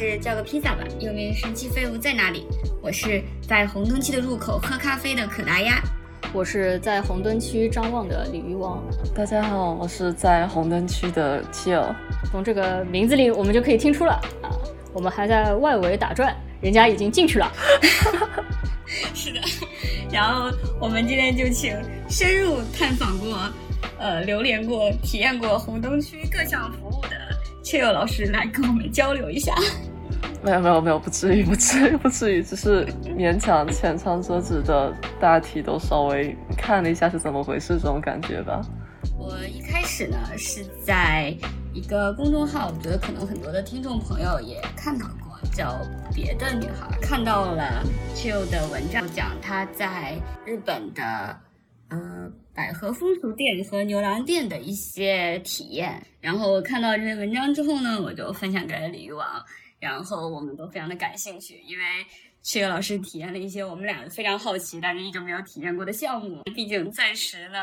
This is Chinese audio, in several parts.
是叫个披萨吧，又名神奇废物在哪里？我是在红灯区的入口喝咖啡的可达鸭，我是在红灯区张望的鲤鱼王。大家好，我是在红灯区的七友。从这个名字里，我们就可以听出了啊，我们还在外围打转，人家已经进去了。是的，然后我们今天就请深入探访过、呃，流连过、体验过红灯区各项服务的七友老师来跟我们交流一下。没有没有没有，不至于不至于不至于，只是勉强浅尝辄止的大体都稍微看了一下是怎么回事这种感觉吧。我一开始呢是在一个公众号，我觉得可能很多的听众朋友也看到过，叫“别的女孩”，看到了 Chill 的文章，讲她在日本的呃百合风俗店和牛郎店的一些体验。然后我看到这篇文章之后呢，我就分享给了鲤鱼王，然后我们都非常的感兴趣，因为 Chill 老师体验了一些我们俩非常好奇，但是一直没有体验过的项目。毕竟暂时呢。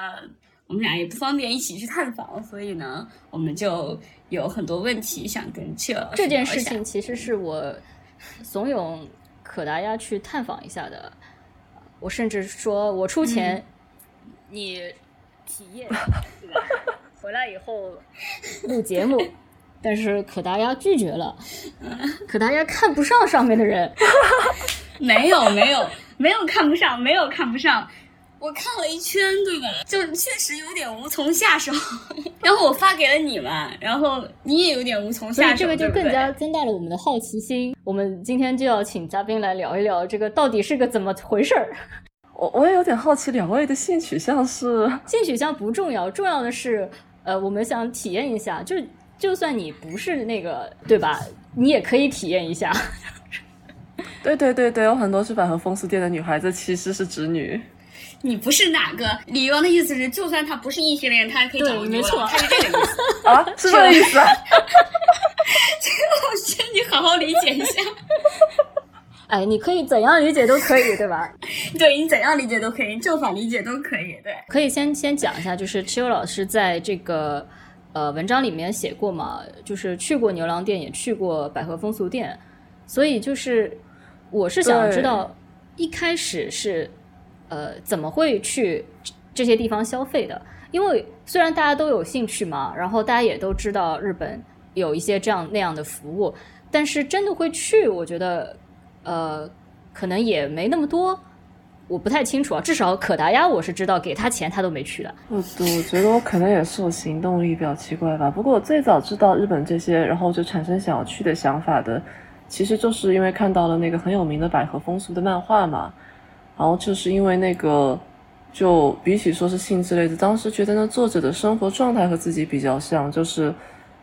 我们俩也不方便一起去探访，所以呢，我们就有很多问题想跟切老师这件事情其实是我怂恿可达鸭去探访一下的，我甚至说我出钱，你体验，对吧？回来以后录节目，但是可达鸭拒绝了，可达鸭看不上上面的人，没有没有没有看不上，没有看不上。我看了一圈，对吧？就确实有点无从下手。然后我发给了你们，然后你也有点无从下手。这个就更加增大了我们的好奇心。我们今天就要请嘉宾来聊一聊这个到底是个怎么回事儿。我我也有点好奇，两位的性取向是？性取向不重要，重要的是，呃，我们想体验一下，就就算你不是那个，对吧？你也可以体验一下。对对对对，有很多是百合风俗店的女孩子其实是直女。你不是哪个？李玉王的意思是，就算他不是异性恋，他也可以找没错，他 是这个意思啊，是 这个意思。这个老师，你好好理解一下。哎，你可以怎样理解都可以，对吧？对你怎样理解都可以，正反理解都可以。对，可以先先讲一下，就是蚩尤老师在这个呃文章里面写过嘛，就是去过牛郎店，也去过百合风俗店，所以就是我是想知道一开始是。呃，怎么会去这些地方消费的？因为虽然大家都有兴趣嘛，然后大家也都知道日本有一些这样那样的服务，但是真的会去，我觉得呃，可能也没那么多，我不太清楚啊。至少可达鸭我是知道，给他钱他都没去的。我我觉得我可能也是我行动力比较奇怪吧。不过我最早知道日本这些，然后就产生想要去的想法的，其实就是因为看到了那个很有名的百合风俗的漫画嘛。然后就是因为那个，就比起说是性之类的，当时觉得那作者的生活状态和自己比较像，就是，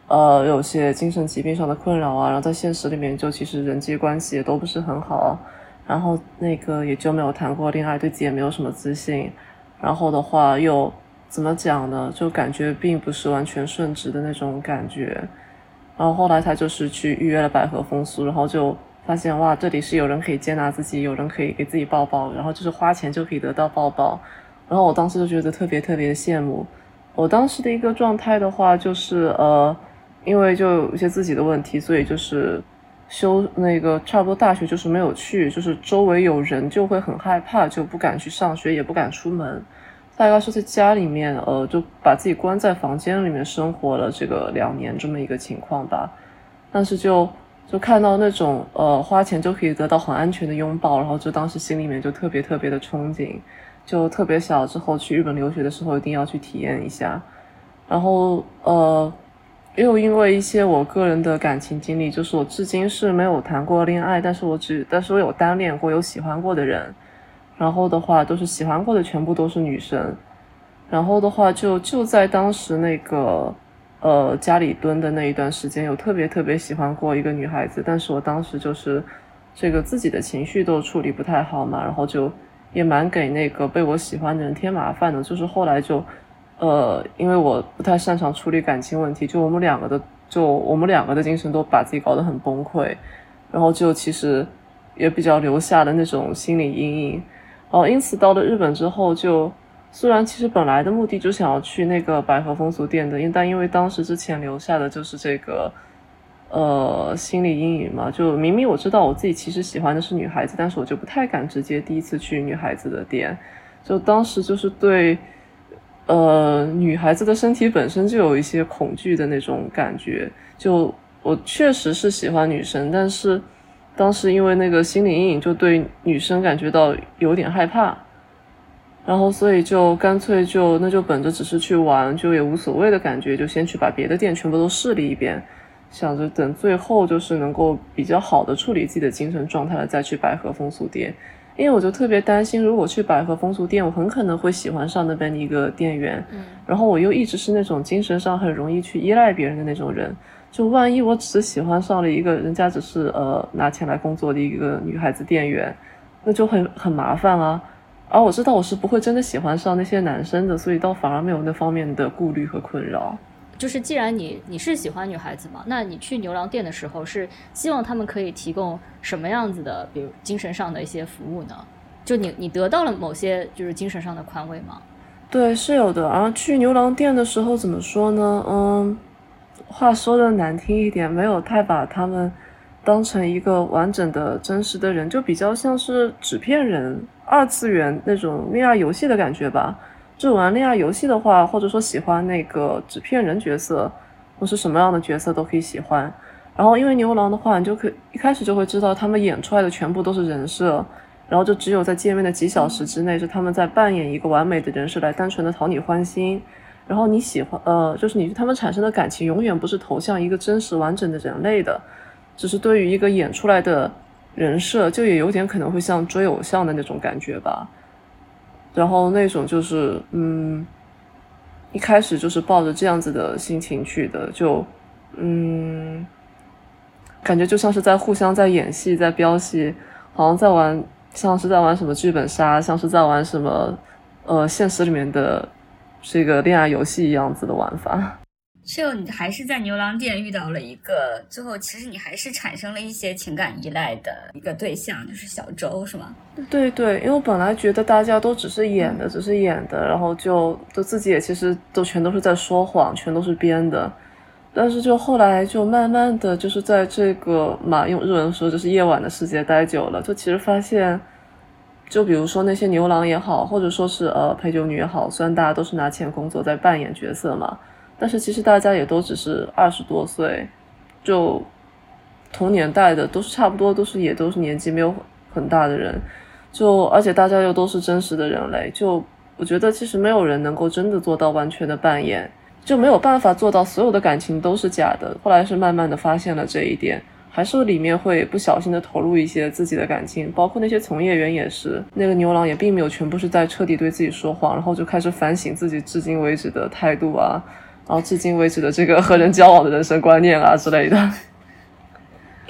呃，有些精神疾病上的困扰啊，然后在现实里面就其实人际关系也都不是很好，然后那个也就没有谈过恋爱，对自己也没有什么自信，然后的话又怎么讲呢？就感觉并不是完全顺直的那种感觉，然后后来他就是去预约了百合风俗，然后就。发现哇，这里是有人可以接纳自己，有人可以给自己抱抱，然后就是花钱就可以得到抱抱，然后我当时就觉得特别特别羡慕。我当时的一个状态的话，就是呃，因为就有些自己的问题，所以就是修那个差不多大学就是没有去，就是周围有人就会很害怕，就不敢去上学，也不敢出门，大概是在家里面呃就把自己关在房间里面生活了这个两年这么一个情况吧，但是就。就看到那种呃花钱就可以得到很安全的拥抱，然后就当时心里面就特别特别的憧憬，就特别想之后去日本留学的时候一定要去体验一下。然后呃又因为一些我个人的感情经历，就是我至今是没有谈过恋爱，但是我只但是我有单恋过，有喜欢过的人。然后的话都是喜欢过的全部都是女生。然后的话就就在当时那个。呃，家里蹲的那一段时间，有特别特别喜欢过一个女孩子，但是我当时就是这个自己的情绪都处理不太好嘛，然后就也蛮给那个被我喜欢的人添麻烦的。就是后来就，呃，因为我不太擅长处理感情问题，就我们两个的，就我们两个的精神都把自己搞得很崩溃，然后就其实也比较留下的那种心理阴影。哦，因此到了日本之后就。虽然其实本来的目的就想要去那个百合风俗店的，因但因为当时之前留下的就是这个，呃心理阴影嘛。就明明我知道我自己其实喜欢的是女孩子，但是我就不太敢直接第一次去女孩子的店。就当时就是对，呃，女孩子的身体本身就有一些恐惧的那种感觉。就我确实是喜欢女生，但是当时因为那个心理阴影，就对女生感觉到有点害怕。然后所以就干脆就那就本着只是去玩，就也无所谓的感觉，就先去把别的店全部都试了一遍，想着等最后就是能够比较好的处理自己的精神状态了，再去百合风俗店。因为我就特别担心，如果去百合风俗店，我很可能会喜欢上那边的一个店员。嗯，然后我又一直是那种精神上很容易去依赖别人的那种人，就万一我只是喜欢上了一个人家只是呃拿钱来工作的一个女孩子店员，那就很很麻烦啊。而我知道我是不会真的喜欢上那些男生的，所以倒反而没有那方面的顾虑和困扰。就是既然你你是喜欢女孩子嘛，那你去牛郎店的时候是希望他们可以提供什么样子的，比如精神上的一些服务呢？就你你得到了某些就是精神上的宽慰吗？对，是有的。然后去牛郎店的时候怎么说呢？嗯，话说的难听一点，没有太把他们当成一个完整的真实的人，就比较像是纸片人、二次元那种恋爱游戏的感觉吧。就玩恋爱游戏的话，或者说喜欢那个纸片人角色，或是什么样的角色都可以喜欢。然后因为牛郎的话，你就可一开始就会知道他们演出来的全部都是人设，然后就只有在见面的几小时之内，是他们在扮演一个完美的人设来单纯的讨你欢心。然后你喜欢，呃，就是你对他们产生的感情永远不是投向一个真实完整的人类的，只是对于一个演出来的人设，就也有点可能会像追偶像的那种感觉吧。然后那种就是，嗯，一开始就是抱着这样子的心情去的，就，嗯，感觉就像是在互相在演戏，在飙戏，好像在玩，像是在玩什么剧本杀，像是在玩什么，呃，现实里面的这个恋爱游戏一样子的玩法。就你还是在牛郎店遇到了一个，最后其实你还是产生了一些情感依赖的一个对象，就是小周，是吗？对对，因为我本来觉得大家都只是演的，只是演的，然后就就自己也其实都全都是在说谎，全都是编的。但是就后来就慢慢的就是在这个嘛，用日文说就是夜晚的世界待久了，就其实发现，就比如说那些牛郎也好，或者说是呃陪酒女也好，虽然大家都是拿钱工作在扮演角色嘛。但是其实大家也都只是二十多岁，就同年代的都是差不多，都是也都是年纪没有很大的人，就而且大家又都是真实的人类，就我觉得其实没有人能够真的做到完全的扮演，就没有办法做到所有的感情都是假的。后来是慢慢的发现了这一点，还是里面会不小心的投入一些自己的感情，包括那些从业员也是，那个牛郎也并没有全部是在彻底对自己说谎，然后就开始反省自己至今为止的态度啊。然后至今为止的这个和人交往的人生观念啊之类的，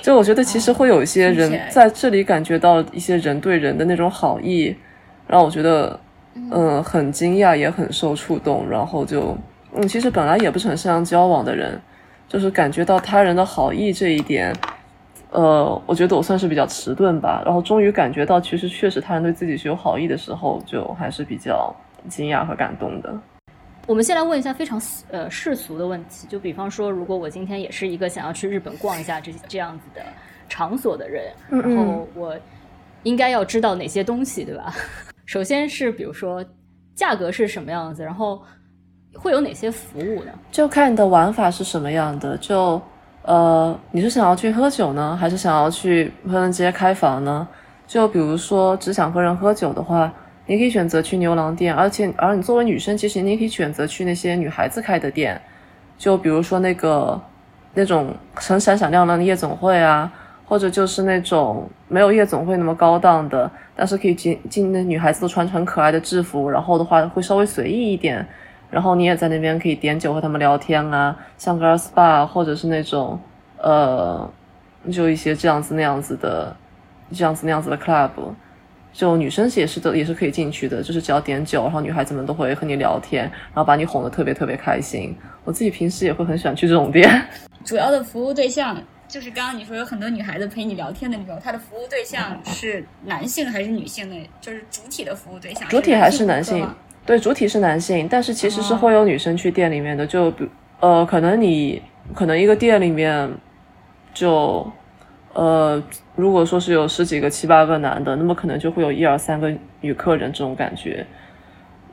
就我觉得其实会有一些人在这里感觉到一些人对人的那种好意，让我觉得嗯很惊讶也很受触动，然后就嗯其实本来也不是很擅长交往的人，就是感觉到他人的好意这一点，呃我觉得我算是比较迟钝吧，然后终于感觉到其实确实他人对自己是有好意的时候，就还是比较惊讶和感动的。我们先来问一下非常呃世俗的问题，就比方说，如果我今天也是一个想要去日本逛一下这这样子的场所的人，然后我应该要知道哪些东西，对吧？首先是比如说价格是什么样子，然后会有哪些服务呢？就看你的玩法是什么样的。就呃，你是想要去喝酒呢，还是想要去和人直接开房呢？就比如说只想和人喝酒的话。你可以选择去牛郎店，而且而你作为女生，其实你也可以选择去那些女孩子开的店，就比如说那个那种很闪闪亮亮的夜总会啊，或者就是那种没有夜总会那么高档的，但是可以进进那女孩子都穿成可爱的制服，然后的话会稍微随意一点，然后你也在那边可以点酒和他们聊天啊，像 girl spa 或者是那种呃，就一些这样子那样子的这样子那样子的 club。就女生也是的，也是可以进去的，就是只要点酒，然后女孩子们都会和你聊天，然后把你哄得特别特别开心。我自己平时也会很喜欢去这种店。主要的服务对象就是刚刚你说有很多女孩子陪你聊天的那种，她的服务对象是男性还是女性的？就是主体的服务对象。主体还是男性，对，主体是男性，但是其实是会有女生去店里面的。就比呃，可能你可能一个店里面就呃，如果说是有十几个、七八个男的，那么可能就会有一二三个女客人这种感觉。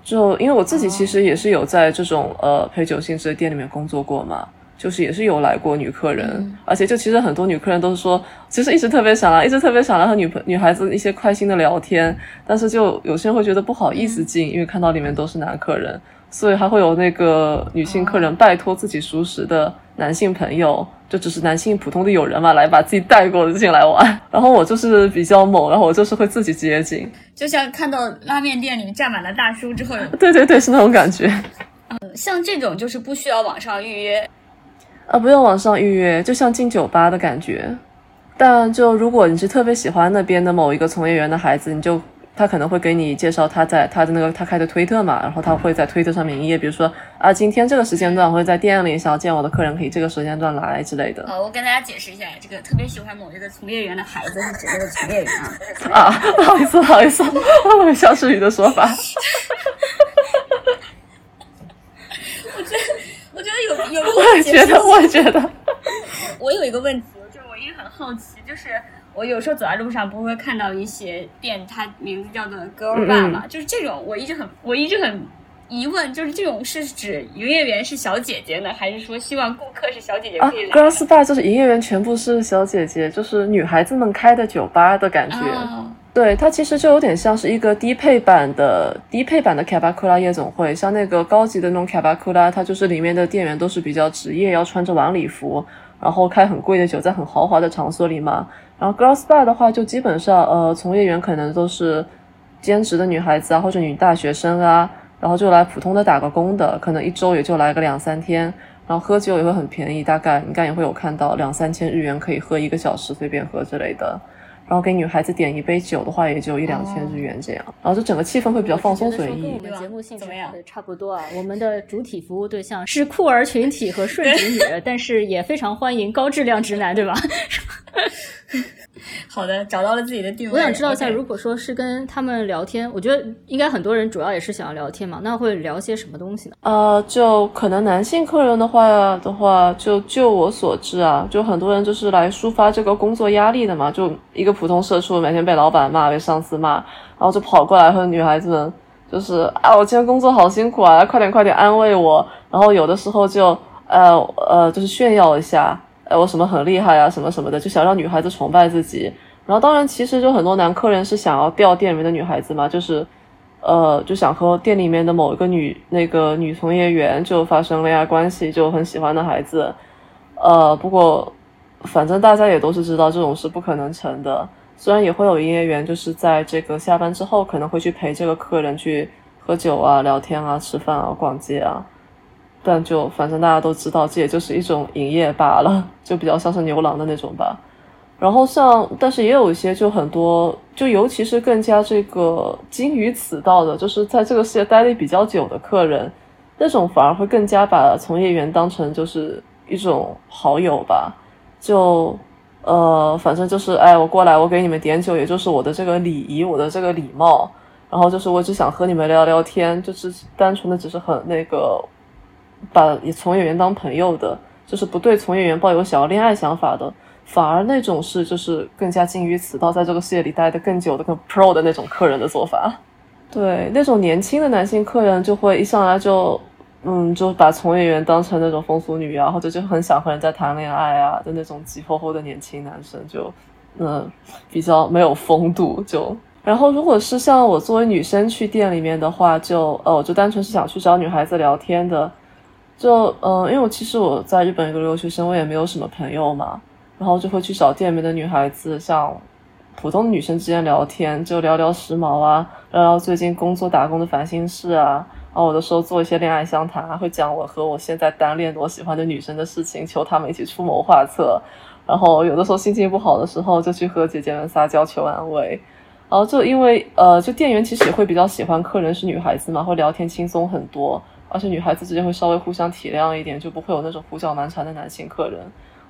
就因为我自己其实也是有在这种呃陪酒性质的店里面工作过嘛。就是也是有来过女客人，而且就其实很多女客人都是说，其实一直特别想来，一直特别想来和女朋女孩子一些开心的聊天，但是就有些人会觉得不好意思进，因为看到里面都是男客人，所以还会有那个女性客人拜托自己熟识的男性朋友，就只是男性普通的友人嘛，来把自己带过进来玩。然后我就是比较猛，然后我就是会自己接近，就像看到拉面店里站满了大叔之后，对对对，是那种感觉。嗯，像这种就是不需要网上预约。啊，不用网上预约，就像进酒吧的感觉。但就如果你是特别喜欢那边的某一个从业员的孩子，你就他可能会给你介绍他在他的那个他开的推特嘛，然后他会在推特上面营业，比如说啊，今天这个时间段会在店里，想要见我的客人可以这个时间段来之类的。好，我跟大家解释一下，这个特别喜欢某一个从业员的孩子是指这个从业员啊。啊，不好意思，不好意思，肖世宇的说法。我觉得。我觉得有有，我也觉得，我也觉得。我有一个问题，就是我一直很好奇，就是我有时候走在路上，不会看到一些店，它名字叫做 Girl Bar 嘛？就是这种，我一直很，我一直很疑问，就是这种是指营业员是小姐姐呢，还是说希望顾客是小姐姐可以来？Girls Bar 就是营业员全部是小姐姐，就是女孩子们开的酒吧的感觉。对，它其实就有点像是一个低配版的低配版的卡巴库拉夜总会，像那个高级的那种卡巴库拉，它就是里面的店员都是比较职业，要穿着晚礼服，然后开很贵的酒，在很豪华的场所里嘛。然后 girls bar 的话，就基本上呃，从业员可能都是兼职的女孩子啊，或者女大学生啊，然后就来普通的打个工的，可能一周也就来个两三天，然后喝酒也会很便宜，大概应该也会有看到两三千日元可以喝一个小时，随便喝之类的。然后给女孩子点一杯酒的话，也就一两千日元这样。然后就整个气氛会比较放松随意。我们节目性质差不多啊。我们的主体服务对象是酷儿群体和顺直女，但是也非常欢迎高质量直男，对吧？好的，找到了自己的定位。我想知道一下，如果说是跟他们聊天，我觉得应该很多人主要也是想要聊天嘛，那会聊些什么东西呢？呃，就可能男性客人的话的话，就就我所知啊，就很多人就是来抒发这个工作压力的嘛，就一个普通社畜，每天被老板骂，被上司骂，然后就跑过来和女孩子们，就是啊，我今天工作好辛苦啊，快点快点安慰我，然后有的时候就呃呃，就是炫耀一下。哎，我什么很厉害啊，什么什么的，就想让女孩子崇拜自己。然后，当然，其实就很多男客人是想要钓店里面的女孩子嘛，就是，呃，就想和店里面的某一个女那个女从业员就发生恋爱关系，就很喜欢的孩子。呃，不过，反正大家也都是知道这种是不可能成的。虽然也会有营业员就是在这个下班之后可能会去陪这个客人去喝酒啊、聊天啊、吃饭啊、逛街啊。但就反正大家都知道，这也就是一种营业罢了，就比较像是牛郎的那种吧。然后像，但是也有一些就很多，就尤其是更加这个精于此道的，就是在这个世界待的比较久的客人，那种反而会更加把从业员当成就是一种好友吧。就呃，反正就是哎，我过来，我给你们点酒，也就是我的这个礼仪，我的这个礼貌。然后就是我只想和你们聊聊天，就是单纯的只是很那个。把从业员当朋友的，就是不对从业员抱有想要恋爱想法的，反而那种是就是更加精于此道，在这个世界里待得更久的、更 pro 的那种客人的做法。对，那种年轻的男性客人就会一上来就，嗯，就把从业员当成那种风俗女啊，或者就很想和人家谈恋爱啊的那种急吼吼的年轻男生，就，嗯，比较没有风度。就，然后如果是像我作为女生去店里面的话，就，呃，我就单纯是想去找女孩子聊天的。就嗯，因为我其实我在日本一个留学生，我也没有什么朋友嘛，然后就会去找店里面的女孩子，像普通女生之间聊天，就聊聊时髦啊，聊聊最近工作打工的烦心事啊，然后有的时候做一些恋爱相谈，会讲我和我现在单恋我喜欢的女生的事情，求他们一起出谋划策，然后有的时候心情不好的时候，就去和姐姐们撒娇求安慰，然后就因为呃，就店员其实也会比较喜欢客人是女孩子嘛，会聊天轻松很多。而且女孩子之间会稍微互相体谅一点，就不会有那种胡搅蛮缠的男性客人。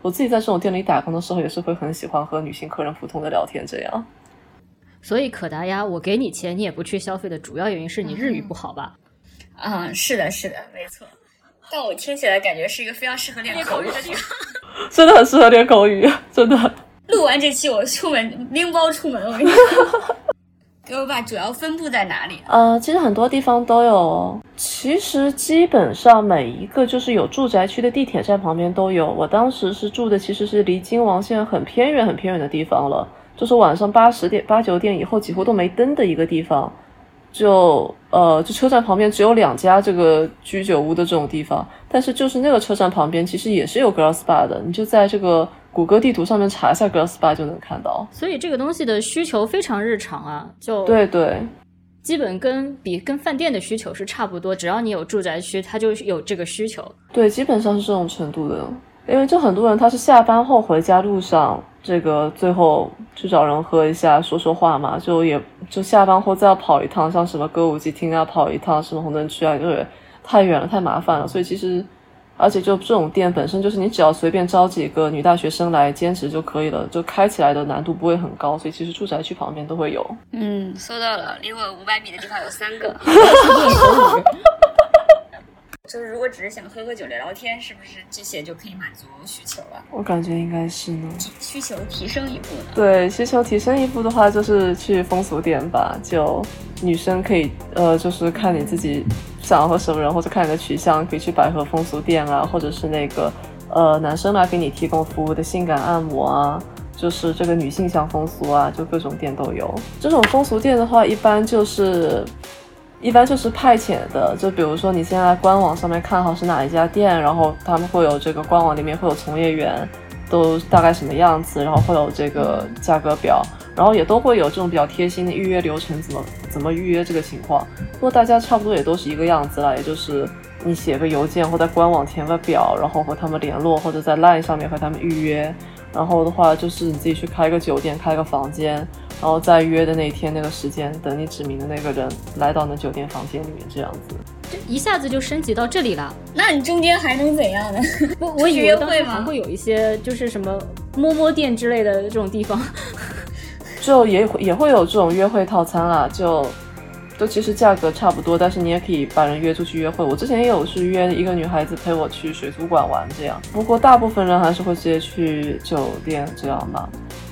我自己在这种店里打工的时候，也是会很喜欢和女性客人普通的聊天这样。所以可达鸭，我给你钱你也不去消费的主要原因是你日语不好吧？嗯，是的，是的，没错。但我听起来感觉是一个非常适合练口语的地方。真的很适合练口语，真的。录完这期我出门拎包出门，我跟你说。给我把主要分布在哪里？呃，其实很多地方都有。其实基本上每一个就是有住宅区的地铁站旁边都有。我当时是住的其实是离京王线很偏远、很偏远的地方了，就是晚上八十点、八九点以后几乎都没灯的一个地方。就呃，就车站旁边只有两家这个居酒屋的这种地方，但是就是那个车站旁边其实也是有 girls bar 的，你就在这个。谷歌地图上面查一下 girls bar 就能看到，所以这个东西的需求非常日常啊，就对对，基本跟比跟饭店的需求是差不多，只要你有住宅区，它就有这个需求。对，基本上是这种程度的，因为就很多人他是下班后回家路上，这个最后去找人喝一下，说说话嘛，就也就下班后再要跑一趟，像什么歌舞伎厅啊，跑一趟什么红灯区啊，就是太远了，太麻烦了，所以其实。而且就这种店本身就是你只要随便招几个女大学生来兼职就可以了，就开起来的难度不会很高，所以其实住宅区旁边都会有。嗯，搜到了，离我五百米的地方有三个。就是如果只是想喝喝酒聊聊天，是不是这些就可以满足需求了？我感觉应该是呢。需求提升一步呢？对，需求提升一步的话，就是去风俗店吧。就女生可以，呃，就是看你自己想要和什么人，或者看你的取向，可以去百合风俗店啊，或者是那个，呃，男生来给你提供服务的性感按摩啊，就是这个女性向风俗啊，就各种店都有。这种风俗店的话，一般就是。一般就是派遣的，就比如说你现在官网上面看好是哪一家店，然后他们会有这个官网里面会有从业员，都大概什么样子，然后会有这个价格表，然后也都会有这种比较贴心的预约流程，怎么怎么预约这个情况。不过大家差不多也都是一个样子了，也就是你写个邮件或在官网填个表，然后和他们联络，或者在 LINE 上面和他们预约，然后的话就是你自己去开个酒店，开个房间。然后在约的那天那个时间，等你指明的那个人来到那酒店房间里面，这样子，这一下子就升级到这里了。那你中间还能怎样呢？我我以为当时还会有一些就是什么摸摸店之类的这种地方，就也也会有这种约会套餐啦，就都其实价格差不多，但是你也可以把人约出去约会。我之前也有是约一个女孩子陪我去水族馆玩这样，不过大部分人还是会直接去酒店这样吧。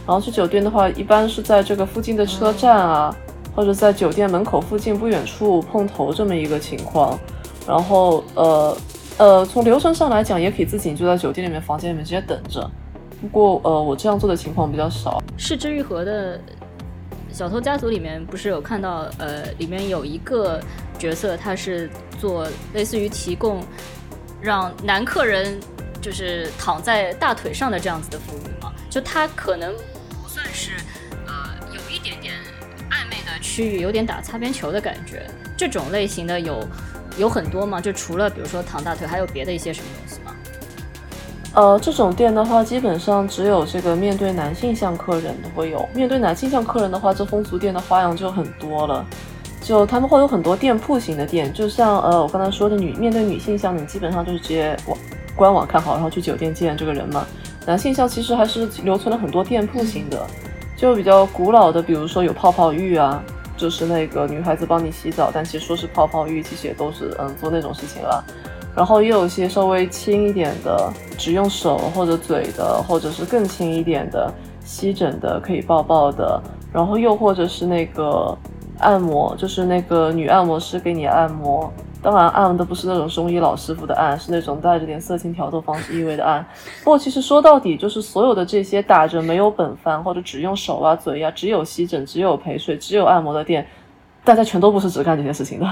然后去酒店的话，一般是在这个附近的车站啊，或者在酒店门口附近不远处碰头这么一个情况。然后呃呃，从流程上来讲，也可以自己就在酒店里面房间里面直接等着。不过呃，我这样做的情况比较少。是之愈合的小偷家族里面不是有看到呃，里面有一个角色，他是做类似于提供让男客人就是躺在大腿上的这样子的服务吗？就他可能。算是，呃，有一点点暧昧的区域，有点打擦边球的感觉。这种类型的有有很多吗？就除了比如说躺大腿，还有别的一些什么东西吗？呃，这种店的话，基本上只有这个面对男性向客人的会有。面对男性向客人的话，这风俗店的花样就很多了。就他们会有很多店铺型的店，就像呃我刚才说的女面对女性向，你基本上就是直接网官网看好，然后去酒店见这个人嘛。男性向其实还是留存了很多店铺型的，就比较古老的，比如说有泡泡浴啊，就是那个女孩子帮你洗澡，但其实说是泡泡浴，其实也都是嗯做那种事情了。然后也有一些稍微轻一点的，只用手或者嘴的，或者是更轻一点的吸枕的，可以抱抱的。然后又或者是那个按摩，就是那个女按摩师给你按摩。当然，按的不是那种中医老师傅的按，是那种带着点色情挑逗方式意味的按。不过，其实说到底，就是所有的这些打着没有本番或者只用手啊、嘴呀、只有吸枕、只有陪睡、只有按摩的店，大家全都不是只干这些事情的。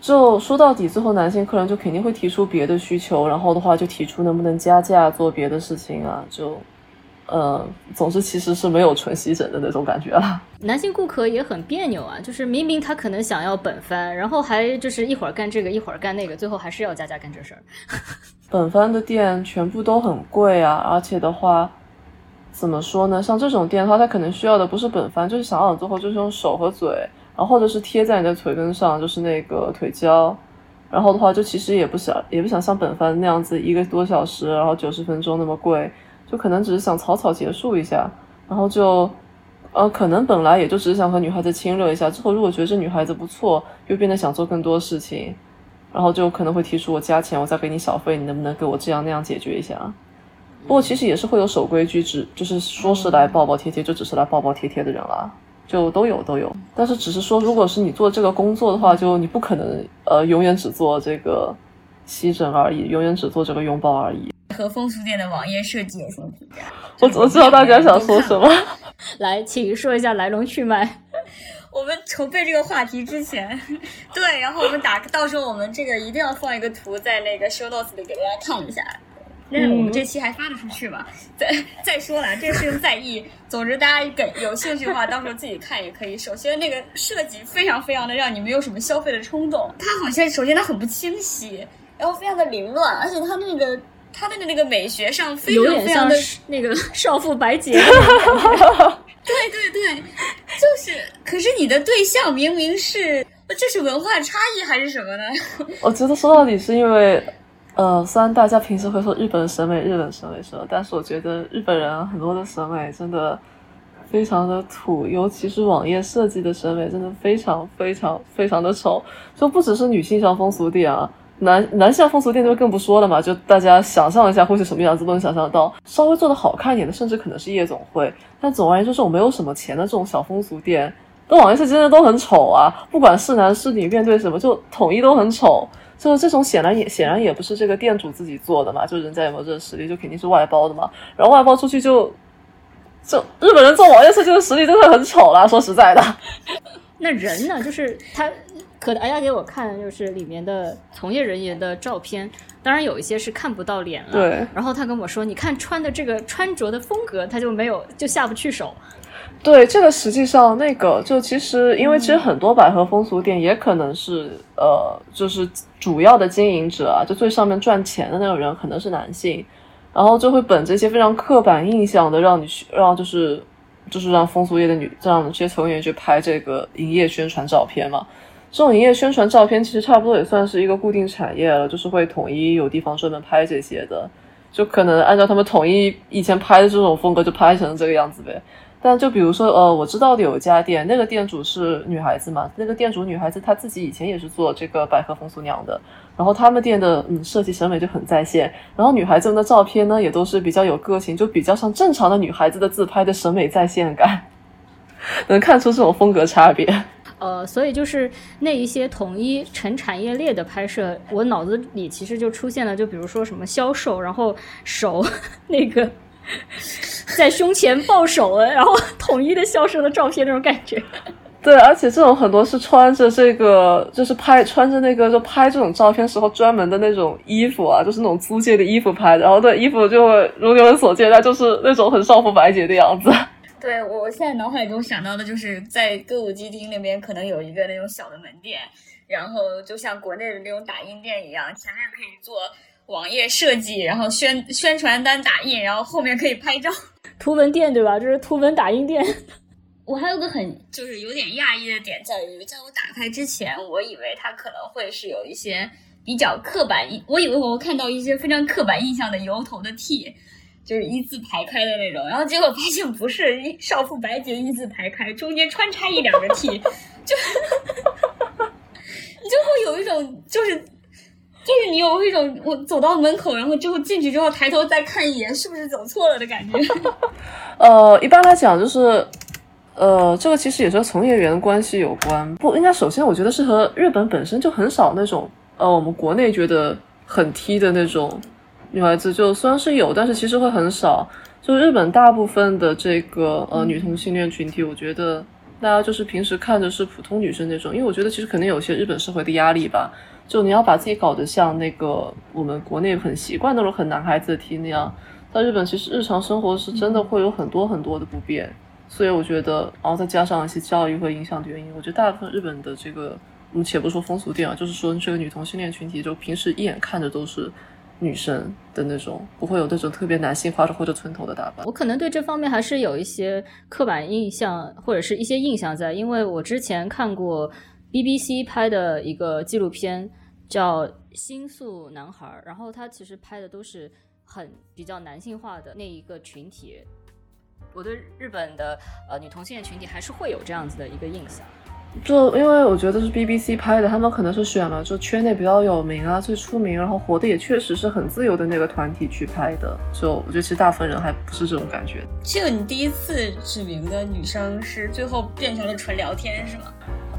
就说到底，最后男性客人就肯定会提出别的需求，然后的话就提出能不能加价做别的事情啊，就。呃，总之其实是没有纯吸枕的那种感觉了。男性顾客也很别扭啊，就是明明他可能想要本番，然后还就是一会儿干这个，一会儿干那个，最后还是要加价干这事儿。本番的店全部都很贵啊，而且的话，怎么说呢？像这种店的话，他可能需要的不是本番，就是想想最后就是用手和嘴，然后或者是贴在你的腿根上，就是那个腿胶。然后的话，就其实也不想也不想像本番那样子一个多小时，然后九十分钟那么贵。就可能只是想草草结束一下，然后就，呃，可能本来也就只是想和女孩子亲热一下，之后如果觉得这女孩子不错，又变得想做更多事情，然后就可能会提出我加钱，我再给你小费，你能不能给我这样那样解决一下？不过其实也是会有守规矩，只就是说是来抱抱贴贴，就只是来抱抱贴贴的人啦，就都有都有。但是只是说，如果是你做这个工作的话，就你不可能呃永远只做这个吸枕而已，永远只做这个拥抱而已。和风俗店的网页设计有什么评价？我怎么知道大家想说什么？来，请说一下来龙去脉。我们筹备这个话题之前，对，然后我们打，到时候我们这个一定要放一个图在那个 show notes 里给大家看一下。那我们这期还发得出去吗？再再说了，这个事情在意。总之，大家感有兴趣的话，到时候自己看也可以。首先，那个设计非常非常的让你没有什么消费的冲动。它好像首先它很不清晰，然后非常的凌乱，而且它那个它的那个美学上非常非常的 那个 少妇白洁。对对对，就是。可是你的对象明明是，这是文化差异还是什么呢？我觉得说到底是因为。呃，虽然大家平时会说日本审美，日本审美什么，但是我觉得日本人很多的审美真的非常的土，尤其是网页设计的审美，真的非常非常非常的丑。就不只是女性上风俗点啊，男男向风俗店就更不说了嘛。就大家想象一下会是什么样子，都能想象得到。稍微做的好看一点的，甚至可能是夜总会。但总而言之，这种没有什么钱的这种小风俗店，的网页设计真的都很丑啊。不管是男是女，面对什么就统一都很丑。就是这种显然也显然也不是这个店主自己做的嘛，就人家有没有这个实力，就肯定是外包的嘛。然后外包出去就，就日本人做网页设计的实力真的很丑啦，说实在的。那人呢？就是他，可大家给我看，就是里面的从业人员的照片，当然有一些是看不到脸了。对。然后他跟我说：“你看穿的这个穿着的风格，他就没有就下不去手。”对，这个实际上那个就其实，因为其实很多百合风俗店也可能是呃，就是主要的经营者啊，就最上面赚钱的那种人可能是男性，然后就会本着一些非常刻板印象的让你去让就是就是让风俗业的女让这些从业人员去拍这个营业宣传照片嘛。这种营业宣传照片其实差不多也算是一个固定产业了，就是会统一有地方专门拍这些的，就可能按照他们统一以前拍的这种风格就拍成这个样子呗。但就比如说，呃，我知道的有一家店，那个店主是女孩子嘛，那个店主女孩子她自己以前也是做这个百合风俗娘的，然后他们店的嗯设计审美就很在线，然后女孩子们的照片呢也都是比较有个性，就比较像正常的女孩子的自拍的审美在线感，能看出这种风格差别。呃，所以就是那一些统一成产业链的拍摄，我脑子里其实就出现了，就比如说什么销售，然后手 那个。在胸前抱手，然后统一的销售的照片那种感觉。对，而且这种很多是穿着这个，就是拍穿着那个，就拍这种照片时候专门的那种衣服啊，就是那种租借的衣服拍的。然后对衣服就如你们所见，那就是那种很少妇白洁的样子。对我现在脑海中想到的就是在歌舞伎町那边可能有一个那种小的门店，然后就像国内的那种打印店一样，前面可以做。网页设计，然后宣宣传单打印，然后后面可以拍照。图文店对吧？就是图文打印店。我还有个很就是有点讶异的点在于，在我打开之前，我以为它可能会是有一些比较刻板印，我以为我会看到一些非常刻板印象的油头的 T，就是一字排开的那种。然后结果发现不是，少妇白洁一字排开，中间穿插一两个 T，就 你就会有一种就是。就是你有一种我走到门口，然后之后进去之后抬头再看一眼，是不是走错了的感觉？呃，一般来讲就是，呃，这个其实也是和从业员关系有关。不应该，首先我觉得是和日本本身就很少那种，呃，我们国内觉得很 T 的那种女孩子，就虽然是有，但是其实会很少。就日本大部分的这个呃女同性恋群体，我觉得大家就是平时看着是普通女生那种，因为我觉得其实肯定有些日本社会的压力吧。就你要把自己搞得像那个我们国内很习惯那种很男孩子的 T 那样，在日本其实日常生活是真的会有很多很多的不便，所以我觉得，然后再加上一些教育和影响的原因，我觉得大部分日本的这个，我们且不说风俗店啊，就是说这个女同性恋群体，就平时一眼看着都是女生的那种，不会有那种特别男性化的或者寸头的打扮。我可能对这方面还是有一些刻板印象或者是一些印象在，因为我之前看过。BBC 拍的一个纪录片叫《新宿男孩》，然后他其实拍的都是很比较男性化的那一个群体。我对日本的呃女同性恋群体还是会有这样子的一个印象。就因为我觉得是 BBC 拍的，他们可能是选了就圈内比较有名啊、最出名，然后活的也确实是很自由的那个团体去拍的。就我觉得其实大部分人还不是这种感觉。这个你第一次指名的女生是最后变成了纯聊天是吗？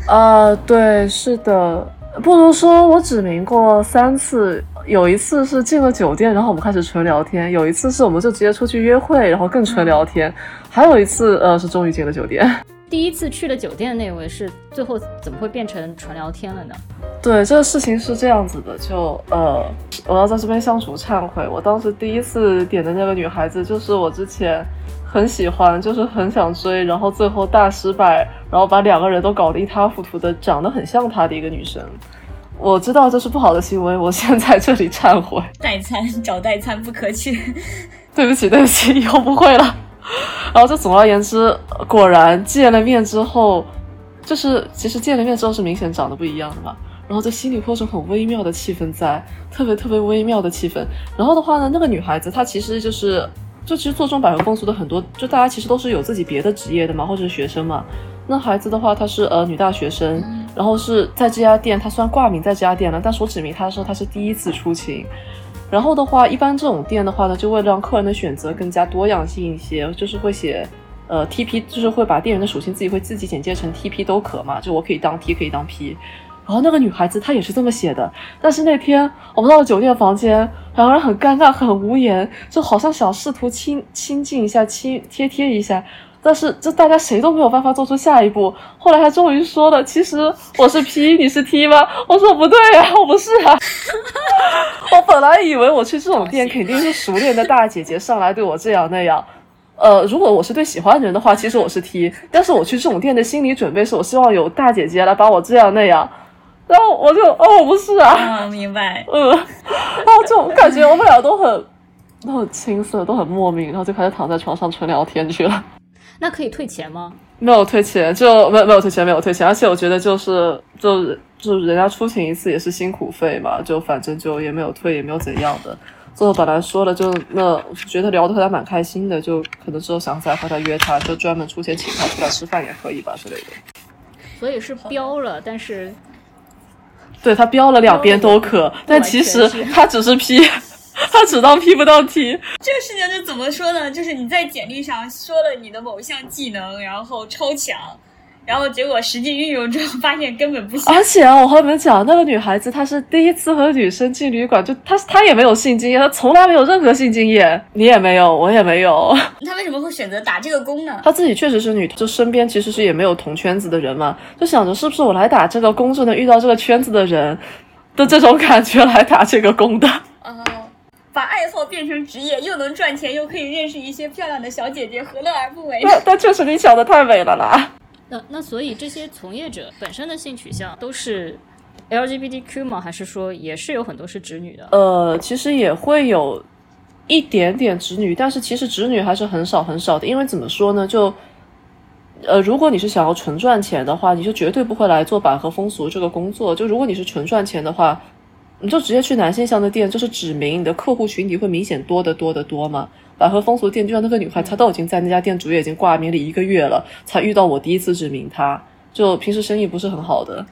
啊，对，是的。不如说我指名过三次，有一次是进了酒店，然后我们开始纯聊天；有一次是我们就直接出去约会，然后更纯聊天；还有一次，呃，是终于进了酒店。第一次去了酒店那位是最后怎么会变成纯聊天了呢？对，这个事情是这样子的，就呃，我要在这边向主忏悔，我当时第一次点的那个女孩子就是我之前很喜欢，就是很想追，然后最后大失败，然后把两个人都搞得一塌糊涂的，长得很像她的一个女生。我知道这是不好的行为，我现在这里忏悔。代餐找代餐不可取，对不起，对不起，以后不会了。然后，就总而言之，果然见了面之后，就是其实见了面之后是明显长得不一样的嘛。然后就心里有种很微妙的气氛在，特别特别微妙的气氛。然后的话呢，那个女孩子她其实就是，就其实做这种百合风俗的很多，就大家其实都是有自己别的职业的嘛，或者是学生嘛。那孩子的话，她是呃女大学生，然后是在这家店，她虽然挂名在这家店了，但是我指明她的时候，她是第一次出勤。然后的话，一般这种店的话呢，就为了让客人的选择更加多样性一些，就是会写，呃，TP，就是会把店员的属性自己会自己简介成 TP 都可嘛，就我可以当 T，可以当 P。然后那个女孩子她也是这么写的，但是那天我们到了酒店房间，两个人很尴尬，很无言，就好像想试图亲亲近一下，亲贴贴一下。但是，这大家谁都没有办法做出下一步。后来他终于说了：“其实我是 P，你是 T 吗？”我说：“不对啊，我不是啊。”我本来以为我去这种店肯定是熟练的大姐姐上来对我这样那样。呃，如果我是对喜欢的人的话，其实我是 T。但是我去这种店的心理准备是我希望有大姐姐来把我这样那样。然后我就哦，我不是啊。嗯，明白。嗯。然后就感觉我们俩都很都很青涩，都很莫名，然后就开始躺在床上纯聊天去了。那可以退钱吗？没有退钱，就没没有退钱，没有退钱。而且我觉得就是就就人家出勤一次也是辛苦费嘛，就反正就也没有退，也没有怎样的。最后本来说了，就那觉得聊得和他蛮开心的，就可能之后想再和他约他，就专门出钱请他出来吃饭也可以吧之类的。所以是标了，但是对他标了两边都可，但其实他只是 P。他只当 P 不当 T，这个事情就怎么说呢？就是你在简历上说了你的某项技能，然后超强，然后结果实际运用之后发现根本不行。而且啊，我和你们讲，那个女孩子她是第一次和女生进旅馆，就她她也没有性经验，她从来没有任何性经验，你也没有，我也没有。她为什么会选择打这个工呢？她自己确实是女，就身边其实是也没有同圈子的人嘛，就想着是不是我来打这个工就能遇到这个圈子的人的这种感觉来打这个工的。把爱好变成职业，又能赚钱，又可以认识一些漂亮的小姐姐，何乐而不为？那那确实你想的太美了啦。那那所以这些从业者本身的性取向都是 LGBTQ 吗？还是说也是有很多是直女的？呃，其实也会有一点点直女，但是其实直女还是很少很少的。因为怎么说呢？就呃，如果你是想要纯赚钱的话，你就绝对不会来做百合风俗这个工作。就如果你是纯赚钱的话。你就直接去男性向的店，就是指明你的客户群体会明显多得多得多嘛。百合风俗店就像那个女孩，她都已经在那家店主页已经挂名了一个月了，才遇到我第一次指明她。就平时生意不是很好的，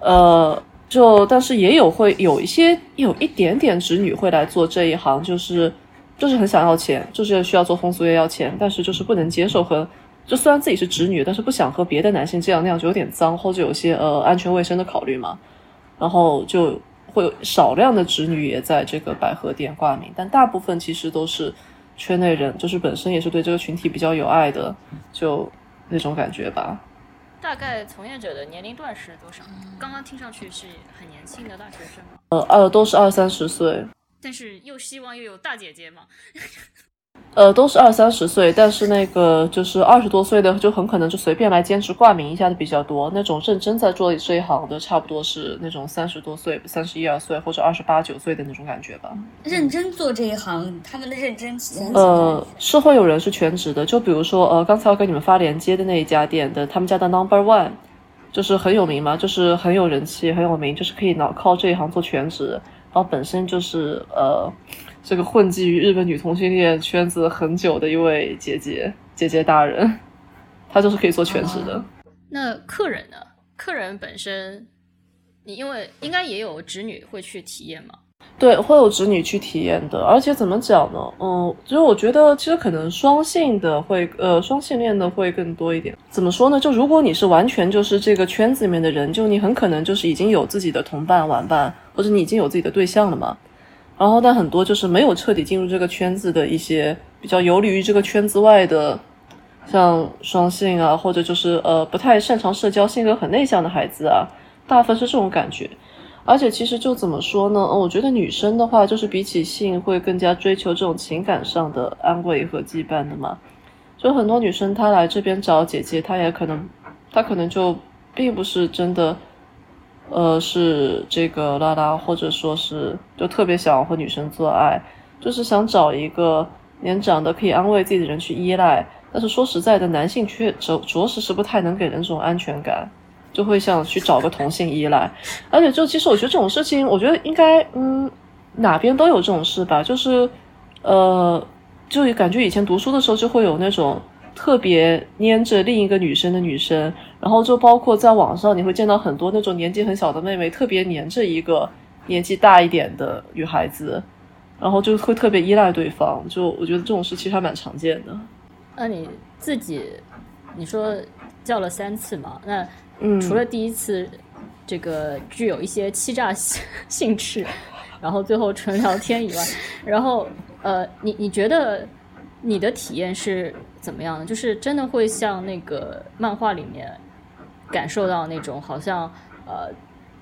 呃，就但是也有会有一些有一点点直女会来做这一行，就是就是很想要钱，就是需要做风俗业要钱，但是就是不能接受和就虽然自己是直女，但是不想和别的男性这样那样，就有点脏或者有些呃安全卫生的考虑嘛，然后就。会有少量的直女也在这个百合店挂名，但大部分其实都是圈内人，就是本身也是对这个群体比较有爱的，就那种感觉吧。大概从业者的年龄段是多少？刚刚听上去是很年轻的大学生吗？呃，二都是二三十岁。但是又希望又有大姐姐嘛。呃，都是二三十岁，但是那个就是二十多岁的，就很可能就随便来兼职挂名一下的比较多。那种认真在做这一行的，差不多是那种三十多岁、三十一二岁或者二十八九岁的那种感觉吧。认真做这一行，他们的认真呃，是会有人是全职的，就比如说呃，刚才我给你们发链接的那一家店的，他们家的 Number One，就是很有名嘛，就是很有人气、很有名，就是可以脑靠这一行做全职，然后本身就是呃。这个混迹于日本女同性恋圈子很久的一位姐姐姐姐大人，她就是可以做全职的。那客人呢？客人本身，你因为应该也有侄女会去体验嘛？对，会有侄女去体验的。而且怎么讲呢？嗯，其实我觉得其实可能双性的会，呃，双性恋的会更多一点。怎么说呢？就如果你是完全就是这个圈子里面的人，就你很可能就是已经有自己的同伴、玩伴，或者你已经有自己的对象了嘛。然后，但很多就是没有彻底进入这个圈子的一些比较游离于这个圈子外的。像双性啊，或者就是呃不太擅长社交、性格很内向的孩子啊，大部分是这种感觉。而且其实就怎么说呢？我觉得女生的话，就是比起性会更加追求这种情感上的安慰和羁绊的嘛。就很多女生她来这边找姐姐，她也可能，她可能就并不是真的，呃，是这个拉拉，或者说是就特别想和女生做爱，就是想找一个年长的可以安慰自己的人去依赖。但是说实在的，男性确着着实是不太能给人这种安全感，就会想去找个同性依赖。而且就其实我觉得这种事情，我觉得应该嗯哪边都有这种事吧。就是呃，就感觉以前读书的时候就会有那种特别粘着另一个女生的女生，然后就包括在网上你会见到很多那种年纪很小的妹妹特别粘着一个年纪大一点的女孩子，然后就会特别依赖对方。就我觉得这种事其实还蛮常见的。那你自己，你说叫了三次嘛？那除了第一次这个具有一些欺诈性质，然后最后纯聊天以外，然后呃，你你觉得你的体验是怎么样呢？就是真的会像那个漫画里面感受到那种好像呃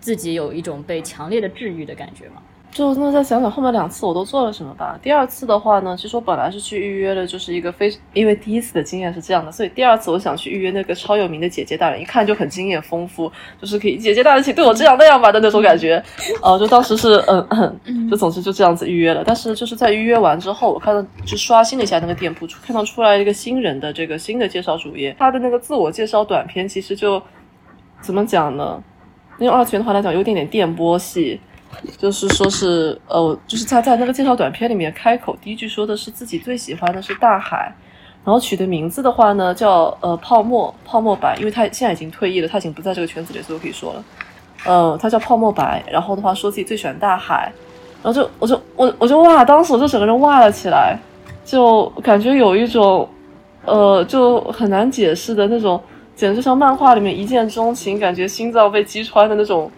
自己有一种被强烈的治愈的感觉吗？就那再想想后面两次我都做了什么吧。第二次的话呢，其实我本来是去预约的，就是一个非因为第一次的经验是这样的，所以第二次我想去预约那个超有名的姐姐大人，一看就很经验丰富，就是可以姐姐大人请对我这样那样吧的那种感觉。呃，就当时是嗯，就总之就这样子预约了。但是就是在预约完之后，我看到就刷新了一下那个店铺，看到出来一个新人的这个新的介绍主页，他的那个自我介绍短片其实就怎么讲呢？用二次元的话来讲，有点点电波系。就是说，是呃，就是他在那个介绍短片里面开口第一句说的是自己最喜欢的是大海，然后取的名字的话呢叫呃泡沫泡沫白，因为他现在已经退役了，他已经不在这个圈子里，所以我可以说了，呃，他叫泡沫白，然后的话说自己最喜欢大海，然后就我就我我就哇，当时我就整个人哇了起来，就感觉有一种呃就很难解释的那种，简直像漫画里面一见钟情，感觉心脏被击穿的那种。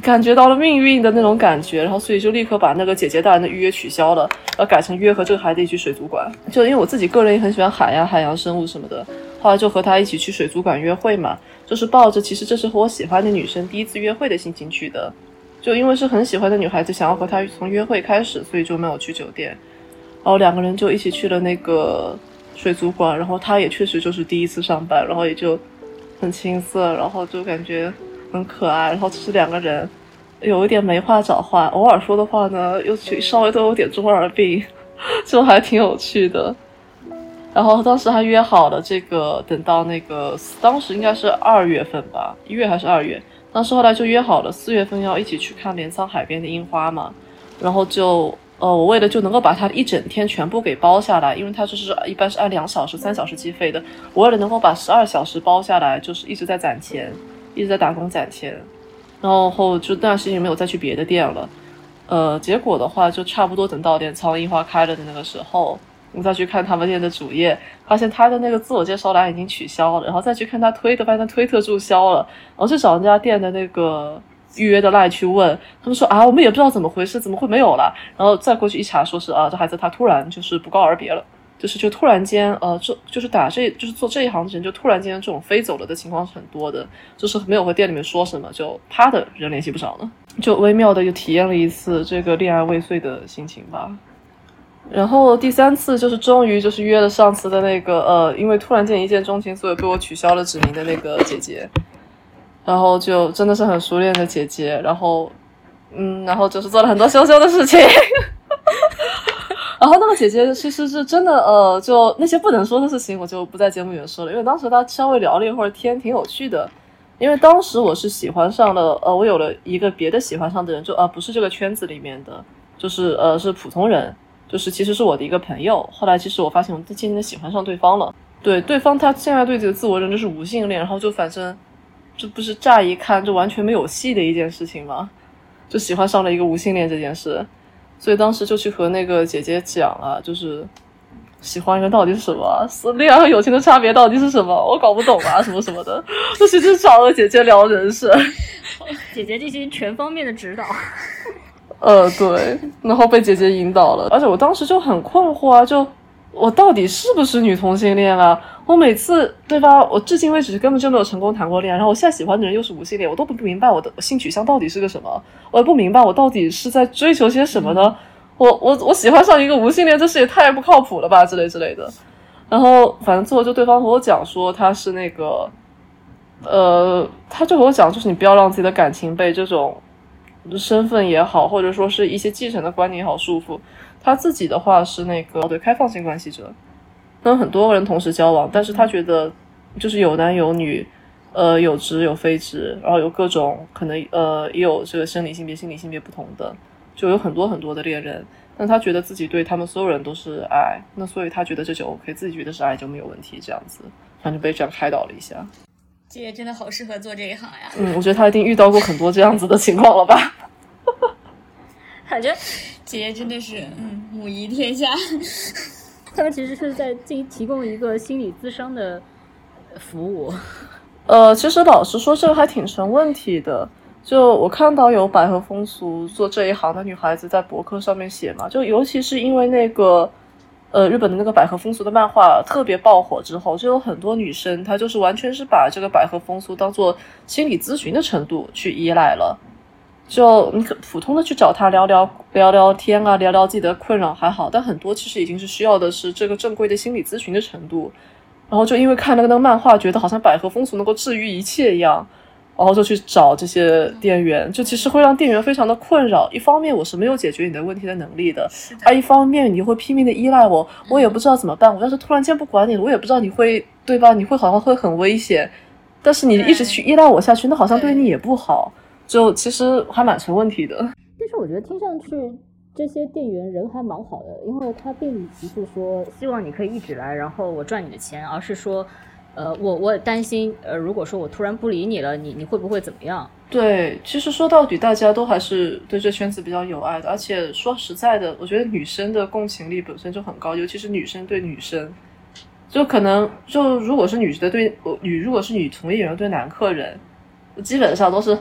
感觉到了命运的那种感觉，然后所以就立刻把那个姐姐大人的预约取消了，要改成约和这个孩子一起去水族馆。就因为我自己个人也很喜欢海呀、海洋生物什么的，后来就和他一起去水族馆约会嘛，就是抱着其实这是和我喜欢的女生第一次约会的心情去的。就因为是很喜欢的女孩子，想要和她从约会开始，所以就没有去酒店，然后两个人就一起去了那个水族馆。然后他也确实就是第一次上班，然后也就很青涩，然后就感觉。很可爱，然后就是两个人，有一点没话找话，偶尔说的话呢，又去稍微都有点中二病，就还挺有趣的。然后当时还约好了这个，等到那个当时应该是二月份吧，一月还是二月？当时后来就约好了四月份要一起去看镰仓海边的樱花嘛。然后就呃，我为了就能够把它一整天全部给包下来，因为它就是一般是按两小时、三小时计费的，我为了能够把十二小时包下来，就是一直在攒钱。一直在打工攒钱，然后就那段时间没有再去别的店了，呃，结果的话就差不多等到点苍樱花开了的那个时候，我再去看他们店的主页，发现他的那个自我介绍栏已经取消了，然后再去看他推的，发现推特注销了，然后去找人家店的那个预约的赖去问，他们说啊，我们也不知道怎么回事，怎么会没有了？然后再过去一查，说是啊，这孩子他突然就是不告而别了。就是就突然间，呃，就就是打这就是做这一行的人，就突然间这种飞走了的情况是很多的，就是没有和店里面说什么，就啪的人联系不上了，就微妙的又体验了一次这个恋爱未遂的心情吧。然后第三次就是终于就是约了上次的那个，呃，因为突然间一见钟情，所以被我取消了指名的那个姐姐，然后就真的是很熟练的姐姐，然后嗯，然后就是做了很多羞羞的事情。然后那个姐姐其实是真的，呃，就那些不能说的事情，我就不在节目里面说了，因为当时她稍微聊了一会儿天，挺有趣的。因为当时我是喜欢上了，呃，我有了一个别的喜欢上的人，就呃不是这个圈子里面的，就是呃是普通人，就是其实是我的一个朋友。后来其实我发现我渐渐的喜欢上对方了，对对方他现在对自己的自我认知是无性恋，然后就反正这不是乍一看就完全没有戏的一件事情吗？就喜欢上了一个无性恋这件事，所以当时就去和那个姐姐讲了，就是喜欢人到底是什么，恋爱和友情的差别到底是什么，我搞不懂啊，什么什么的，就其实找了姐姐聊人生，姐姐进行全方面的指导。呃，对，然后被姐姐引导了，而且我当时就很困惑啊，就我到底是不是女同性恋啊？我每次对吧，我至今为止根本就没有成功谈过恋爱，然后我现在喜欢的人又是无性恋，我都不明白我的性取向到底是个什么，我也不明白我到底是在追求些什么呢？我我我喜欢上一个无性恋，这事也太不靠谱了吧，之类之类的。然后反正最后就对方和我讲说他是那个，呃，他就和我讲，就是你不要让自己的感情被这种。身份也好，或者说是一些继承的观念也好束缚。他自己的话是那个对开放性关系者，跟很多人同时交往，但是他觉得就是有男有女，呃，有直有非直，然后有各种可能，呃，也有这个生理性别、心理性别不同的，就有很多很多的恋人。但他觉得自己对他们所有人都是爱，那所以他觉得这就 OK，自己觉得是爱就没有问题，这样子，反正被这样开导了一下。姐姐真的好适合做这一行呀！嗯，我觉得他一定遇到过很多这样子的情况了吧？感觉姐姐真的是嗯母仪天下。他们其实是在进提供一个心理咨商的服务。呃，其实老实说，这个还挺成问题的。就我看到有百合风俗做这一行的女孩子在博客上面写嘛，就尤其是因为那个。呃，日本的那个百合风俗的漫画特别爆火之后，就有很多女生，她就是完全是把这个百合风俗当做心理咨询的程度去依赖了。就你可普通的去找他聊聊聊聊天啊，聊聊自己的困扰还好，但很多其实已经是需要的是这个正规的心理咨询的程度。然后就因为看那个那个漫画，觉得好像百合风俗能够治愈一切一样。然后就去找这些店员，就其实会让店员非常的困扰。一方面我是没有解决你的问题的能力的，而一方面你会拼命的依赖我，我也不知道怎么办。我要是突然间不管你了，我也不知道你会对吧？你会好像会很危险。但是你一直去依赖我下去，那好像对你也不好。就其实还蛮成问题的。但是我觉得听上去这些店员人还蛮好的，因为他并不是说希望你可以一直来，然后我赚你的钱，而是说。呃，我我担心，呃，如果说我突然不理你了，你你会不会怎么样？对，其实说到底，大家都还是对这圈子比较有爱的。而且说实在的，我觉得女生的共情力本身就很高，尤其是女生对女生，就可能就如果是女的对女，如果是女从业人员对男客人，基本上都是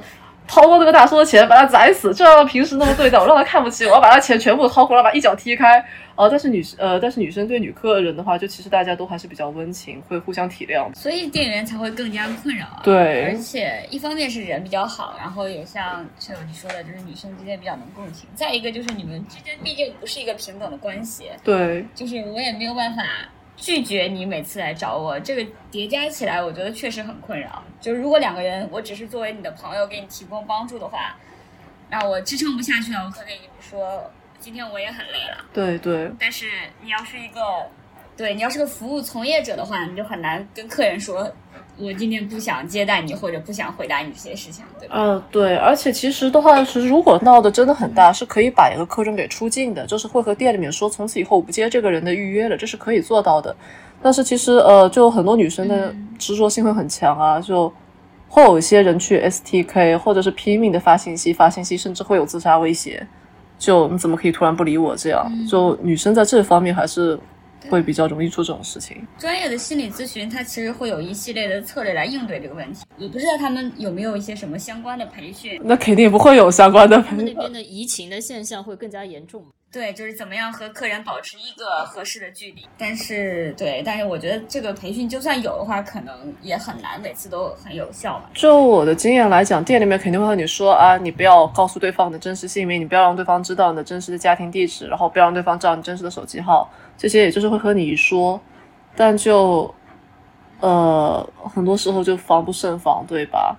掏光那个大叔的钱，把他宰死，就像平时那么对待我，让他看不起我，要把他钱全部掏空了，把一脚踢开。哦，但是女生呃，但是女生对女客人的话，就其实大家都还是比较温情，会互相体谅，所以店员才会更加困扰啊。对，而且一方面是人比较好，然后也像车友你说的，就是女生之间比较能共情。再一个就是你们之间毕竟不是一个平等的关系，对，就是我也没有办法拒绝你每次来找我，这个叠加起来，我觉得确实很困扰。就是如果两个人，我只是作为你的朋友给你提供帮助的话，那我支撑不下去了，我会跟你说。今天我也很累了，对对。但是你要是一个，对你要是个服务从业者的话，你就很难跟客人说，我今天不想接待你，或者不想回答你这些事情，对吧？嗯，对。而且其实的话是，如果闹得真的很大，是可以把一个客人给出境的，就是会和店里面说，从此以后我不接这个人的预约了，这是可以做到的。但是其实呃，就很多女生的执着性会很强啊，就会有一些人去 STK，或者是拼命的发信息，发信息，甚至会有自杀威胁。就你怎么可以突然不理我？这样就女生在这方面还是会比较容易出这种事情。专业的心理咨询，它其实会有一系列的策略来应对这个问题。我不知道他们有没有一些什么相关的培训。那肯定不会有相关的。他们那边的移情的现象会更加严重。对，就是怎么样和客人保持一个合适的距离。但是，对，但是我觉得这个培训就算有的话，可能也很难每次都很有效嘛。就我的经验来讲，店里面肯定会和你说啊，你不要告诉对方你的真实姓名，你不要让对方知道你的真实的家庭地址，然后不要让对方知道你真实的手机号，这些也就是会和你说。但就，呃，很多时候就防不胜防，对吧？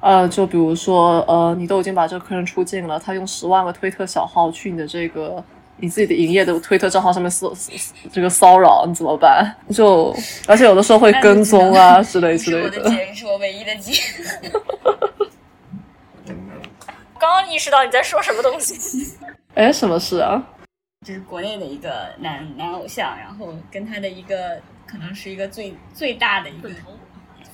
呃，就比如说，呃，你都已经把这个客人出镜了，他用十万个推特小号去你的这个你自己的营业的推特账号上面骚 这个骚扰，你怎么办？就而且有的时候会跟踪啊之类之类的。我的姐，是我唯一的姐。刚刚意识到你在说什么东西。哎，什么事啊？就是国内的一个男男偶像，然后跟他的一个。可可能是一个最最大的一个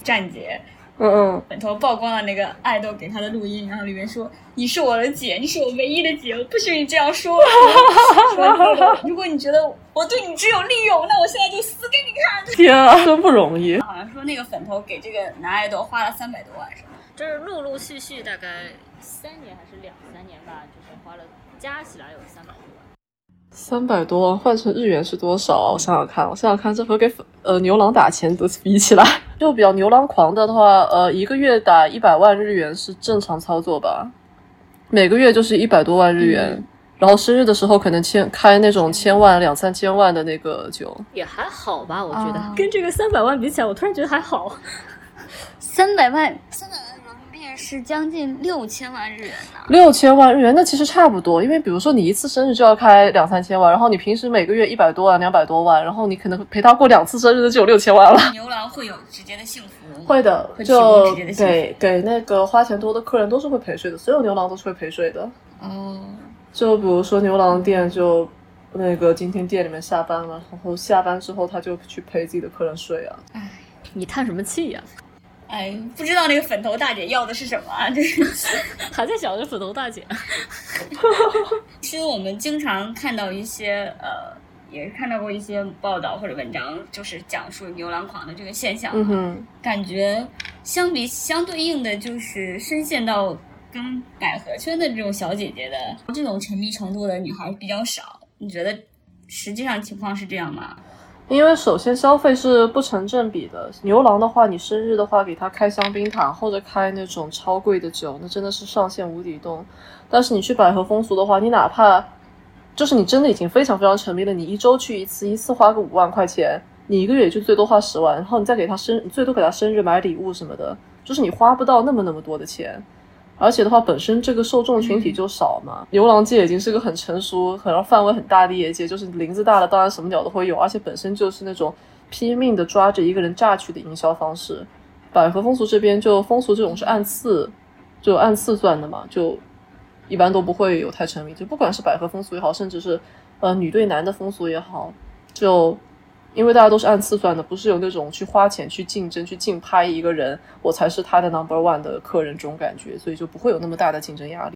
站姐。嗯嗯，粉头曝光了那个爱豆给他的录音，然后里面说：“你是我的姐，你是我唯一的姐，我不许你这样说。说如果你觉得我对你只有利用，那我现在就死给你看。”天啊，真不容易。好像说那个粉头给这个男爱豆花了三百多万，是吗？就是陆陆续续大概三年还是两三年吧，就是花了加起来有三百多万。三百多万换成日元是多少？我想想看，我想想看，这和给呃牛郎打钱都比起来，就比较牛郎狂的的话，呃，一个月打一百万日元是正常操作吧？每个月就是一百多万日元，嗯然后生日的时候可能千开那种千万两三千万的那个酒，也还好吧，我觉得、哦跟这个三百万比起来，我突然觉得还好。三百万，三百万币是将近六千万日元呢。六千万日元那其实差不多，因为比如说你一次生日就要开两三千万，然后你平时每个月一百多万、两百多万，然后你可能陪他过两次生日就有六千万了。牛郎会有直接的幸福，会的，会就直接的给给那个花钱多的客人都是会陪睡的，所有牛郎都是会陪睡的。嗯，就比如说牛郎店，就那个今天店里面下班了，然后下班之后他就去陪自己的客人睡啊。哎你叹什么气呀、哎，不知道那个粉头大姐要的是什么啊？就是。还在想着粉头大姐。其实我们经常看到一些呃，也看到过一些报道或者文章，就是讲述牛郎狂的这个现象。嗯哼，感觉相比相对应的就是深陷到跟百合圈的这种小姐姐的这种沉迷程度的女孩比较少。你觉得实际上情况是这样吗？因为首先消费是不成正比的。牛郎的话，你生日的话给他开香槟塔或者开那种超贵的酒，那真的是上限无底洞。但是你去百合风俗的话，你哪怕就是你真的已经非常非常沉迷了，你一周去一次，一次花个五万块钱，你一个月也就最多花十万，然后你再给他生，最多给他生日买礼物什么的，就是你花不到那么那么多的钱。而且的话，本身这个受众群体就少嘛。牛郎界已经是个很成熟、很范围很大的业界，就是林子大了，当然什么鸟都会有，而且本身就是那种拼命的抓着一个人榨取的营销方式。百合风俗这边就风俗这种是按次，就按次算的嘛，就一般都不会有太沉迷。就不管是百合风俗也好，甚至是呃女对男的风俗也好，就因为大家都是按次算的，不是有那种去花钱去竞争、去竞拍一个人，我才是他的 number one 的客人这种感觉，所以就不会有那么大的竞争压力。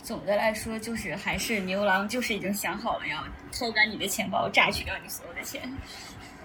总的来说，就是还是牛郎就是已经想好了要偷干你的钱包，榨取掉你所有的钱。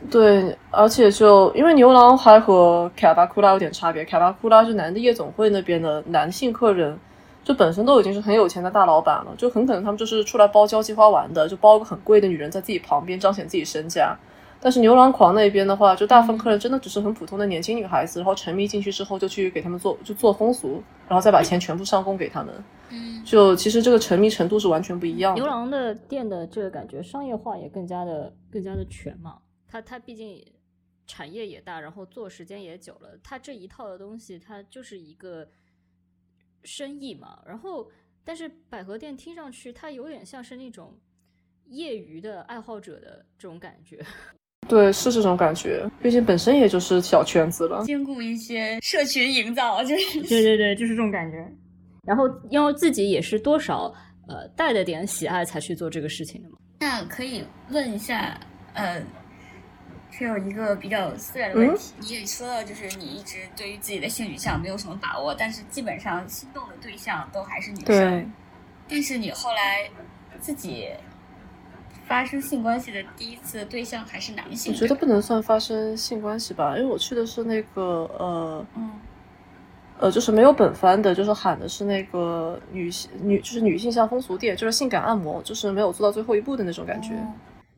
对，而且就因为牛郎还和卡巴库拉有点差别，卡巴库拉是男的夜总会那边的男性客人，就本身都已经是很有钱的大老板了，就很可能他们就是出来包交际花玩的，就包个很贵的女人在自己旁边彰显自己身价。但是牛郎狂那边的话，就大部分客人真的只是很普通的年轻女孩子，然后沉迷进去之后就去给他们做就做风俗，然后再把钱全部上供给他们。嗯，就其实这个沉迷程度是完全不一样的。牛郎的店的这个感觉商业化也更加的更加的全嘛，它它毕竟产业也大，然后做时间也久了，它这一套的东西它就是一个生意嘛。然后，但是百合店听上去它有点像是那种业余的爱好者的这种感觉。对，是这种感觉，毕竟本身也就是小圈子了。兼顾一些社群营造，就是对对对，就是这种感觉。然后，因为自己也是多少呃带着点喜爱才去做这个事情的嘛。那可以问一下，呃，是有一个比较私人的问题。你也说到，就是你一直对于自己的性取向没有什么把握，但是基本上心动的对象都还是女生。对，但是你后来自己发生性关系的第一次对象还是男性。我觉得不能算发生性关系吧，因为我去的是那个呃嗯，呃，就是没有本番的，就是喊的是那个女性女就是女性向风俗店，就是性感按摩，就是没有做到最后一步的那种感觉。哦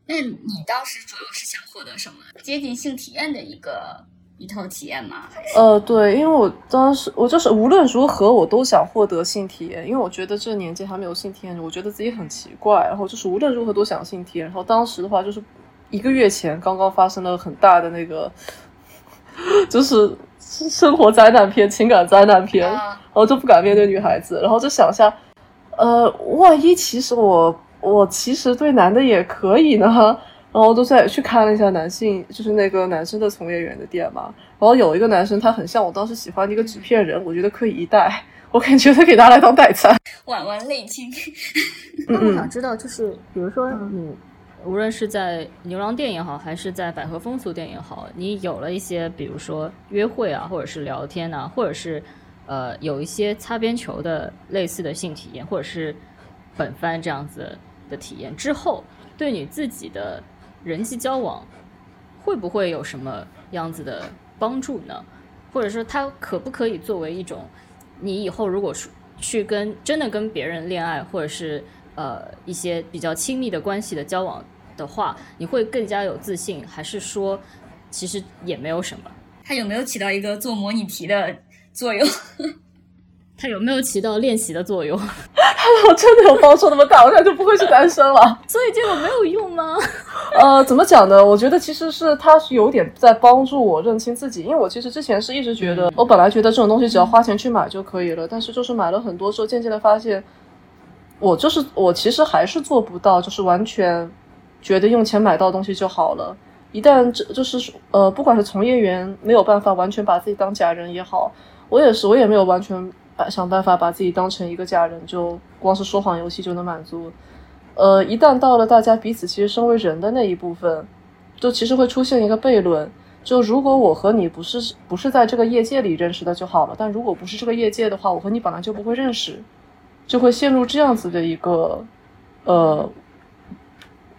那你当时主要是想获得什么？接近性体验的一个一套体验吗？呃，对，因为我当时我就是无论如何我都想获得性体验，因为我觉得这个年纪还没有性体验，我觉得自己很奇怪，然后就是无论如何都想性体验。然后当时的话就是一个月前刚刚发生了很大的那个，就是生活灾难片、情感灾难片，然啊，后就不敢面对女孩子，然后就想下，呃，万一其实我我其实对男的也可以呢，然后都在去看了一下男性，就是那个男生的从业员的店嘛，然后有一个男生他很像我当时喜欢的一个纸片人，我觉得可以一戴，我感觉他给他来当代餐，婉婉泪倾。嗯。嗯。那我想知道，就是比如说你无论是在牛郎店也好，还是在百合风俗店也好，你有了一些，比如说约会啊，或者是聊天啊，或者是呃有一些擦边球的类似的性体验，或者是本番这样子的体验之后，对你自己的人际交往会不会有什么样子的帮助呢？或者说，它可不可以作为一种你以后如果是去跟真的跟别人恋爱，或者是呃一些比较亲密的关系的交往的话，你会更加有自信，还是说其实也没有什么？它有没有起到一个做模拟题的作用？它有没有起到练习的作用？他真的有帮助那么大，我现在就不会是单身了。所以这个没有用吗？呃，怎么讲呢？我觉得其实是他是有点在帮助我认清自己，因为我其实之前是一直觉得，我本来觉得这种东西只要花钱去买就可以了，但是就是买了很多之后，渐渐的发现，我就是我其实还是做不到，就是完全觉得用钱买到东西就好了。一旦这就是呃，不管是从业员没有办法完全把自己当假人也好，我也是，我也没有完全。把想办法把自己当成一个假人，就光是说谎游戏就能满足。呃，一旦到了大家彼此其实身为人的那一部分，就其实会出现一个悖论：就如果我和你不是不是在这个业界里认识的就好了，但如果不是这个业界的话，我和你本来就不会认识，就会陷入这样子的一个呃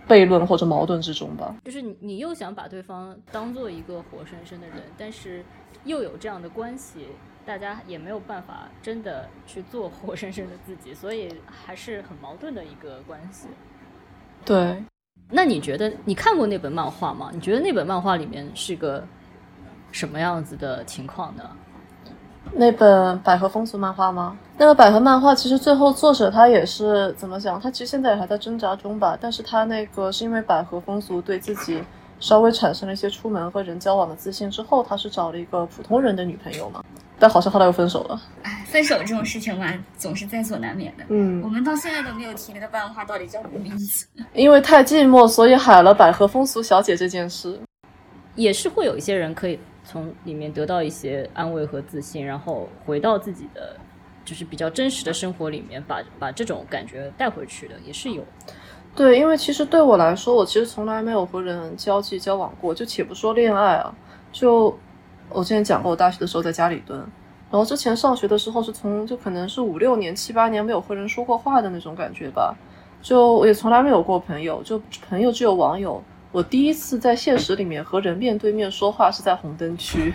悖论或者矛盾之中吧。就是你你又想把对方当做一个活生生的人，但是又有这样的关系。大家也没有办法真的去做活生生的自己，所以还是很矛盾的一个关系。对，那你觉得你看过那本漫画吗？你觉得那本漫画里面是个什么样子的情况呢？那本百合风俗漫画吗？那个百合漫画其实最后作者他也是怎么讲？他其实现在也还在挣扎中吧。但是他那个是因为百合风俗对自己稍微产生了一些出门和人交往的自信之后，他是找了一个普通人的女朋友嘛。但好像后来又分手了。哎，分手这种事情嘛，总是在所难免的。嗯，我们到现在都没有提那个漫画到底叫什么名字。因为太寂寞，所以海了百合风俗小姐这件事，也是会有一些人可以从里面得到一些安慰和自信，然后回到自己的就是比较真实的生活里面，把把这种感觉带回去的，也是有。对，因为其实对我来说，我其实从来没有和人交际交往过，就且不说恋爱啊，就。我之前讲过，我大学的时候在家里蹲，然后之前上学的时候是从就可能是五六年、七八年没有和人说过话的那种感觉吧，就我也从来没有过朋友，就朋友只有网友。我第一次在现实里面和人面对面说话是在红灯区，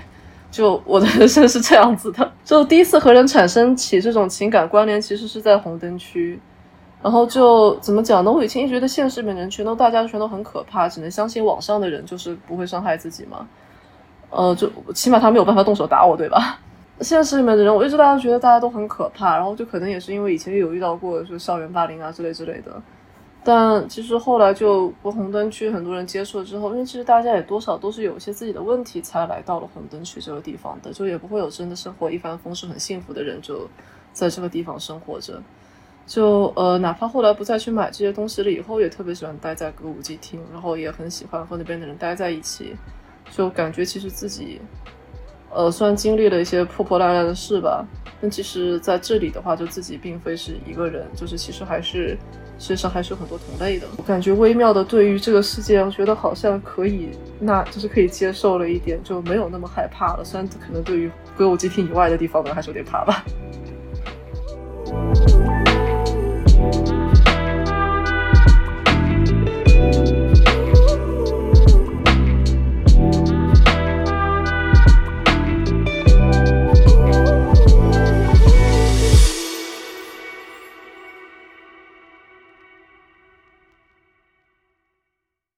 就我的人生是这样子的，就第一次和人产生起这种情感关联，其实是在红灯区。然后就怎么讲呢？我以前一直觉得现实里面人全都大家全都很可怕，只能相信网上的人就是不会伤害自己嘛。呃，就起码他没有办法动手打我，对吧？现实里面的人，我一直大家觉得大家都很可怕，然后就可能也是因为以前有遇到过，就校园霸凌啊之类之类的。但其实后来就红灯区，很多人接触了之后，因为其实大家也多少都是有一些自己的问题才来到了红灯区这个地方的，就也不会有真的生活一帆风顺、很幸福的人就在这个地方生活着。就呃，哪怕后来不再去买这些东西了，以后也特别喜欢待在歌舞伎厅，然后也很喜欢和那边的人待在一起。就感觉其实自己，呃，虽然经历了一些破破烂烂的事吧，但其实在这里的话，就自己并非是一个人，就是其实还是身上还是有很多同类的。我感觉微妙的对于这个世界，我觉得好像可以，那就是可以接受了一点，就没有那么害怕了。虽然可能对于歌舞伎町以外的地方呢，还是有点怕吧。